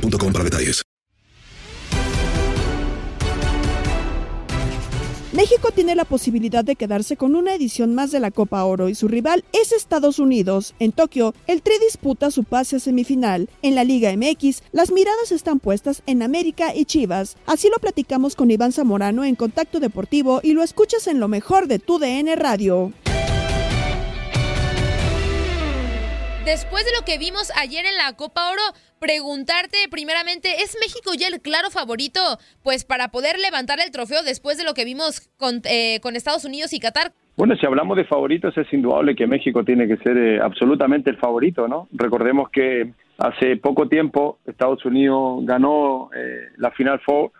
boostmobile.com para detalles. México tiene la posibilidad de quedarse con una edición más de la Copa Oro y su rival es Estados Unidos. En Tokio, el Tri disputa su pase a semifinal. En la Liga MX, las miradas están puestas en América y Chivas. Así lo platicamos con Iván Zamorano en Contacto Deportivo y lo escuchas en lo mejor de tu DN Radio. Después de lo que vimos ayer en la Copa Oro, preguntarte primeramente, ¿es México ya el claro favorito pues para poder levantar el trofeo después de lo que vimos con, eh, con Estados Unidos y Qatar? Bueno, si hablamos de favoritos, es indudable que México tiene que ser eh, absolutamente el favorito, ¿no? Recordemos que hace poco tiempo Estados Unidos ganó eh, la Final Four,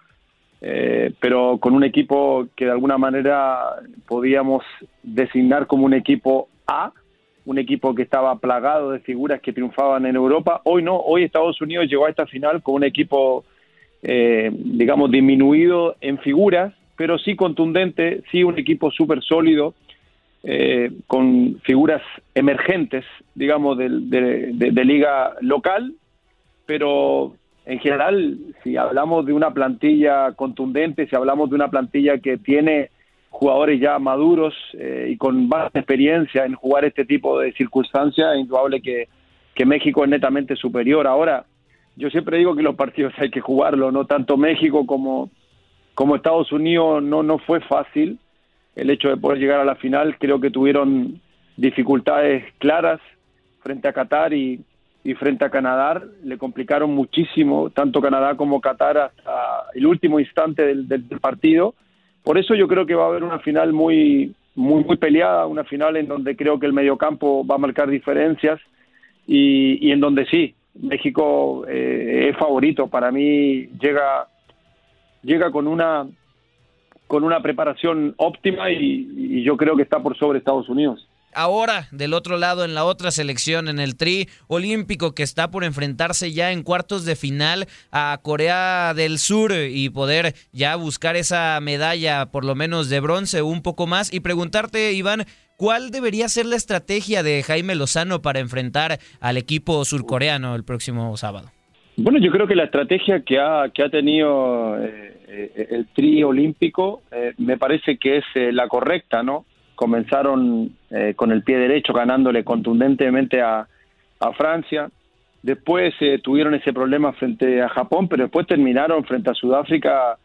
eh, pero con un equipo que de alguna manera podíamos designar como un equipo A, un equipo que estaba plagado de figuras que triunfaban en Europa. Hoy no, hoy Estados Unidos llegó a esta final con un equipo, eh, digamos, disminuido en figuras, pero sí contundente, sí un equipo súper sólido, eh, con figuras emergentes, digamos, de, de- liga local, pero en general, si hablamos de una plantilla contundente, si hablamos de una plantilla que tiene jugadores ya maduros eh, y con más experiencia en jugar este tipo de circunstancias, es indudable que, que México es netamente superior. Ahora, yo siempre digo que los partidos hay que jugarlo, no tanto México como, como Estados Unidos no, no fue fácil el hecho de poder llegar a la final, creo que tuvieron dificultades claras frente a Qatar y, y frente a Canadá, le complicaron muchísimo, tanto Canadá como Qatar, hasta el último instante del- del partido. Por eso yo creo que va a haber una final muy, muy, muy peleada, una final en donde creo que el mediocampo va a marcar diferencias y, en donde sí, México eh, es favorito. Para mí llega, llega con una con una preparación óptima y yo creo que está por sobre Estados Unidos. Ahora, del otro lado, en la otra selección, en el tri olímpico que está por enfrentarse ya en cuartos de final a Corea del Sur y poder ya buscar esa medalla, por lo menos de bronce, un poco más. Y preguntarte, Iván, ¿cuál debería ser la estrategia de Jaime Lozano para enfrentar al equipo surcoreano el próximo sábado? Bueno, yo creo que la estrategia que ha, que ha tenido eh, eh, el tri olímpico eh, me parece que es eh, la correcta, ¿no? Comenzaron eh, con el pie derecho ganándole contundentemente a, a Francia, después eh, tuvieron ese problema frente a Japón, pero después terminaron frente a Sudáfrica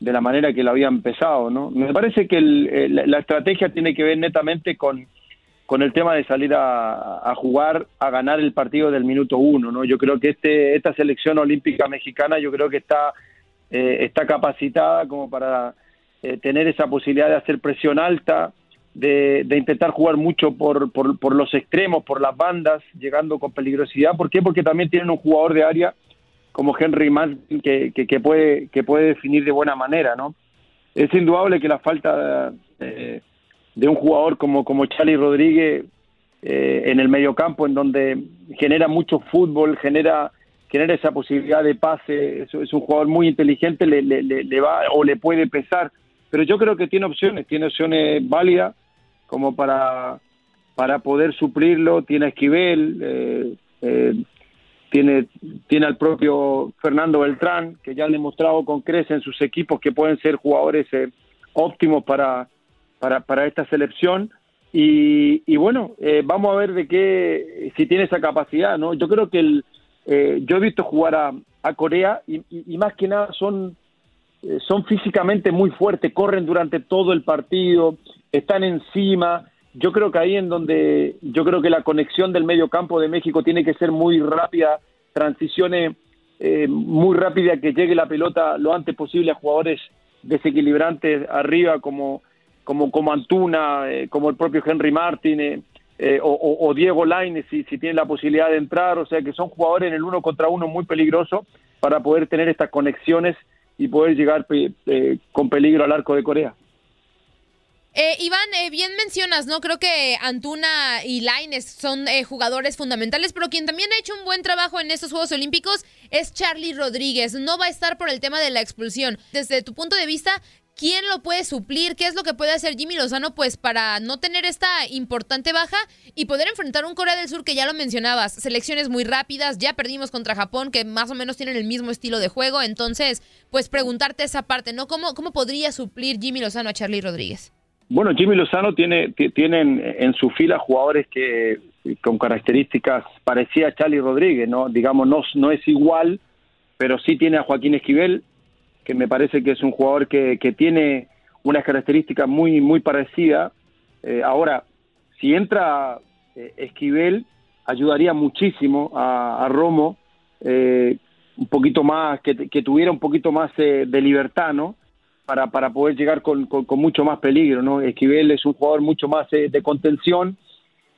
de la manera que lo había empezado, ¿no? Me parece que el- eh, la, estrategia tiene que ver netamente con con el tema de salir a, a, jugar, a ganar el partido del minuto uno, ¿no? Yo creo que este, esta selección olímpica mexicana, yo creo que está, eh, está capacitada como para eh, tener esa posibilidad de hacer presión alta, de, intentar jugar mucho por, por, por, los extremos, por las bandas, llegando con peligrosidad. ¿Por qué? Porque también tienen un jugador de área como Henry Martin que, que, que puede, que puede definir de buena manera, ¿no? Es indudable que la falta... Eh, de un jugador como, como Charlie Rodríguez eh, en el mediocampo, en donde genera mucho fútbol, genera, genera esa posibilidad de pase, es, es un jugador muy inteligente, le, le, le, va o le puede pesar, pero yo creo que tiene opciones, tiene opciones válidas como para, para poder suplirlo, tiene a Esquivel, eh, eh, tiene, tiene al propio Fernando Beltrán, que ya ha demostrado con crece en sus equipos que pueden ser jugadores eh, óptimos para para, para esta selección. Y, bueno, vamos a ver de qué, si tiene esa capacidad, ¿no? Yo creo que el, yo he visto jugar a, a Corea y, y, más que nada son, son físicamente muy fuertes, corren durante todo el partido, están encima. Yo creo que ahí en donde, yo creo que la conexión del medio campo de México tiene que ser muy rápida, transiciones eh, muy rápidas, que llegue la pelota lo antes posible a jugadores desequilibrantes arriba como como, como Antuna, eh, como el propio Henry Martin eh, eh, o, Diego Lainez, si, si tiene la posibilidad de entrar, o sea que son jugadores en el uno contra uno muy peligrosos para poder tener estas conexiones y poder llegar con peligro al arco de Corea. Eh, Iván, eh, bien mencionas, ¿no? Creo que Antuna y Laines son eh, jugadores fundamentales, pero quien también ha hecho un buen trabajo en estos Juegos Olímpicos es Charlie Rodríguez. No va a estar por el tema de la expulsión. Desde tu punto de vista, ¿quién lo puede suplir? ¿Qué es lo que puede hacer Jimmy Lozano pues para no tener esta importante baja y poder enfrentar un Corea del Sur que ya lo mencionabas, selecciones muy rápidas, ya perdimos contra Japón que más o menos tienen el mismo estilo de juego, entonces pues preguntarte esa parte, ¿no? ¿Cómo, cómo podría suplir Jimmy Lozano a Charlie Rodríguez? Bueno, Jimmy Lozano tiene tienen en su fila jugadores que con características parecidas a Charlie Rodríguez, ¿no? Digamos, no, no es igual, pero sí tiene a Joaquín Esquivel, que me parece que es un jugador que, que tiene unas características muy, muy parecidas. Eh, ahora, si entra eh, Esquivel, ayudaría muchísimo a, Romo, eh, un poquito más, que, que, tuviera un poquito más de libertad, ¿no? Para, para poder llegar con, con, mucho más peligro, ¿no? Esquivel es un jugador mucho más de contención,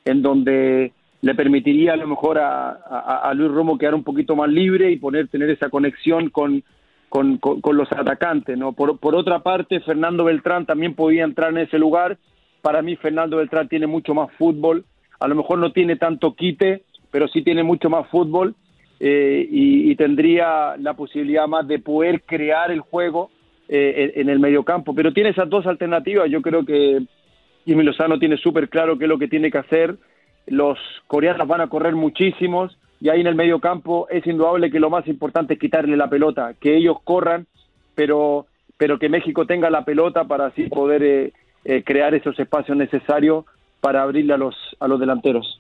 en donde le permitiría a lo mejor a, a, Luis Romo quedar un poquito más libre y poder tener esa conexión con, con, con, con los atacantes. ¿no? Por, por, otra parte, Fernando Beltrán también podía entrar en ese lugar. Para mí, Fernando Beltrán tiene mucho más fútbol. A lo mejor no tiene tanto quite, pero sí tiene mucho más fútbol eh, y, y, tendría la posibilidad más de poder crear el juego eh, en, el mediocampo. Pero tiene esas dos alternativas. Yo creo que Jimmy Lozano tiene súper claro qué es lo que tiene que hacer. Los coreanos van a correr muchísimos y ahí en el medio campo es indudable que lo más importante es quitarle la pelota, que ellos corran, pero, pero que México tenga la pelota para así poder eh, eh, crear esos espacios necesarios para abrirle a los, a los delanteros.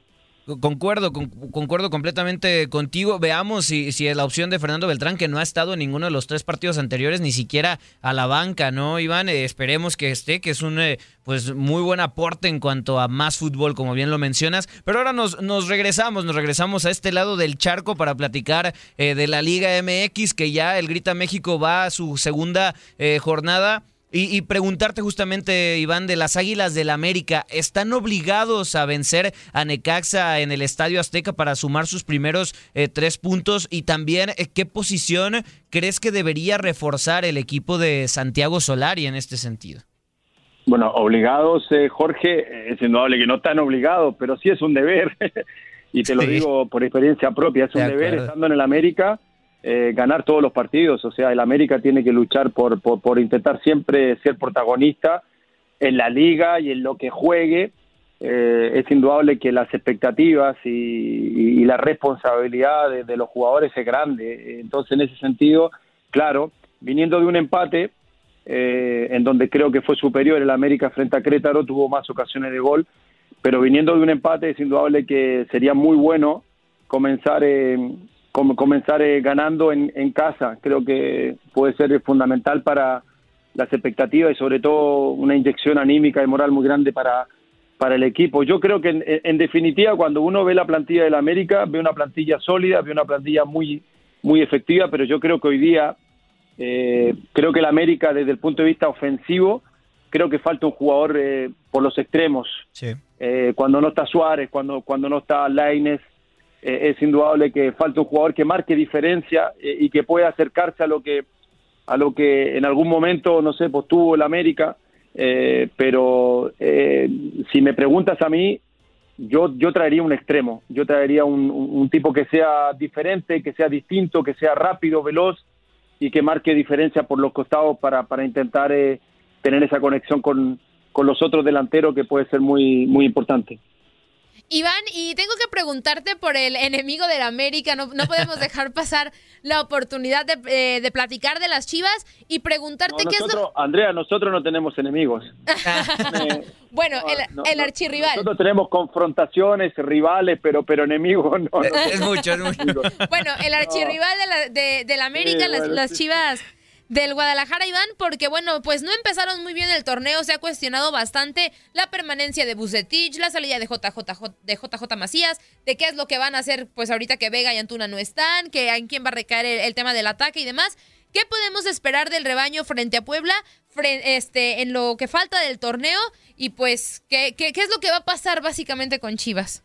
Concuerdo, con, concuerdo completamente contigo. Veamos si, si es la opción de Fernando Beltrán, que no ha estado en ninguno de los tres partidos anteriores, ni siquiera a la banca, ¿no, Iván? Eh, esperemos que esté, que es un eh, pues muy buen aporte en cuanto a más fútbol, como bien lo mencionas. Pero ahora nos, nos regresamos, nos regresamos a este lado del charco para platicar eh, de la Liga MX, que ya el Grita México va a su segunda jornada. Y, y, preguntarte justamente, Iván, de las Águilas del la América, ¿están obligados a vencer a Necaxa en el Estadio Azteca para sumar sus primeros eh, tres puntos? Y también, eh, ¿qué posición crees que debería reforzar el equipo de Santiago Solari en este sentido? Bueno, obligados, eh, Jorge, es indudable que no están obligados, pero sí es un deber. y te sí. lo digo por experiencia propia, es un de deber estando en el América eh, ganar todos los partidos. O sea, el América tiene que luchar por, por, intentar siempre ser protagonista en la liga y en lo que juegue. Eh, es indudable que las expectativas y, y, la responsabilidad de, de, los jugadores es grande. Entonces, en ese sentido, claro, viniendo de un empate, eh, en donde creo que fue superior el América frente a Crétaro, tuvo más ocasiones de gol, pero viniendo de un empate es indudable que sería muy bueno comenzar en comenzar eh, ganando en, en, casa. Creo que puede ser fundamental para las expectativas y sobre todo una inyección anímica y moral muy grande para, para el equipo. Yo creo que en, en, definitiva cuando uno ve la plantilla del América, ve una plantilla sólida, ve una plantilla muy, muy efectiva, pero yo creo que hoy día, eh, creo que el América desde el punto de vista ofensivo, creo que falta un jugador eh, por los extremos. Eh, cuando no está Suárez, cuando, cuando no está Laines, eh, es indudable que falta un jugador que marque diferencia eh, y que pueda acercarse a lo que a lo que en algún momento, no sé, pues tuvo el América, eh, pero si me preguntas a mí, yo, yo traería un extremo, yo traería un, un, tipo que sea diferente, que sea distinto, que sea rápido, veloz y que marque diferencia por los costados para, para intentar tener esa conexión con, con los otros delanteros que puede ser muy, muy importante. Iván, y tengo que preguntarte por el enemigo de la América. No, no podemos dejar pasar la oportunidad de, eh, de, platicar de las chivas y preguntarte qué es lo... Andrea, nosotros no tenemos enemigos. bueno, el, el archirrival. Nosotros tenemos confrontaciones, rivales, pero, pero enemigos no. es mucho, es mucho. Bueno, el archirrival de la, de, de la América, las, las chivas del Guadalajara, Iván, porque bueno, pues no empezaron muy bien el torneo, se ha cuestionado bastante la permanencia de Bucetich, la salida de JJ, de JJ Macías, de qué es lo que van a hacer pues ahorita que Vega y Antuna no están, que en quién va a recaer el, tema del ataque y demás. ¿Qué podemos esperar del rebaño frente a Puebla este, en lo que falta del torneo? Y pues, ¿qué, qué, qué es lo que va a pasar básicamente con Chivas?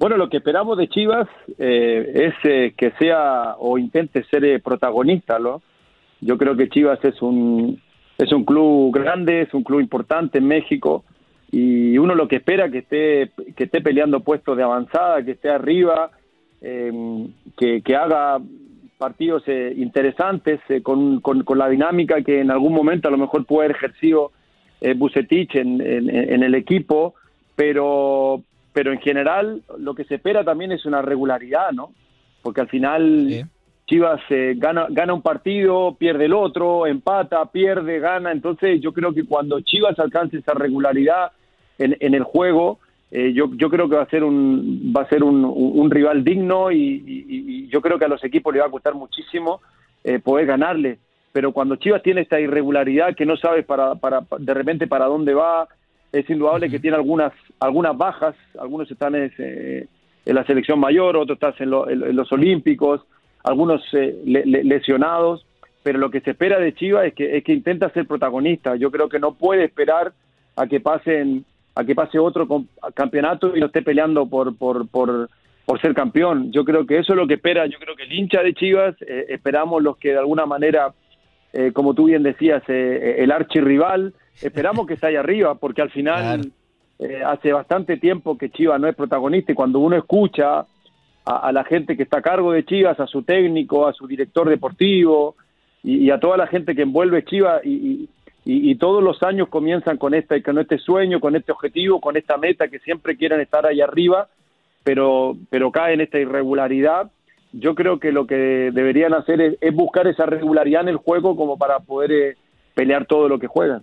Bueno, lo que esperamos de Chivas eh, es eh, que sea o intente ser eh, protagonista, ¿no? Yo creo que Chivas es un, es un club grande, es un club importante en México y uno lo que espera que esté, que esté peleando puestos de avanzada, que esté arriba, eh, que, que, haga partidos eh, interesantes eh, con, con, con, la dinámica que en algún momento a lo mejor puede haber ejercido eh, Bucetich en, en, en, el equipo, pero, pero en general lo que se espera también es una regularidad, ¿no? Porque al final... Chivas eh, gana, gana un partido, pierde el otro, empata, pierde, gana. Entonces yo creo que cuando Chivas alcance esa regularidad en, en el juego, eh, yo, yo creo que va a ser un, va a ser un, un rival digno y, y, yo creo que a los equipos le va a costar muchísimo eh, poder ganarle. Pero cuando Chivas tiene esta irregularidad que no sabe para, para, de repente para dónde va, es indudable que tiene algunas, algunas bajas, algunos están en, en la selección mayor, otros están en, en los Olímpicos algunos eh, lesionados, pero lo que se espera de Chivas es que, es que intenta ser protagonista. Yo creo que no puede esperar a que pasen a que pase otro campeonato y no esté peleando por, por, por, por ser campeón. Yo creo que eso es lo que espera, yo creo que el hincha de Chivas, eh, esperamos los que de alguna manera, eh, como tú bien decías, el archirrival, esperamos que esté ahí arriba, porque al final hace bastante tiempo que Chivas no es protagonista y cuando uno escucha a, la gente que está a cargo de Chivas, a su técnico, a su director deportivo y, a toda la gente que envuelve Chivas y, todos los años comienzan con, esta, con este sueño, con este objetivo, con esta meta que siempre quieren estar ahí arriba, pero, pero cae en esta irregularidad. Yo creo que lo que deberían hacer es, buscar esa regularidad en el juego como para poder eh, pelear todo lo que juegan.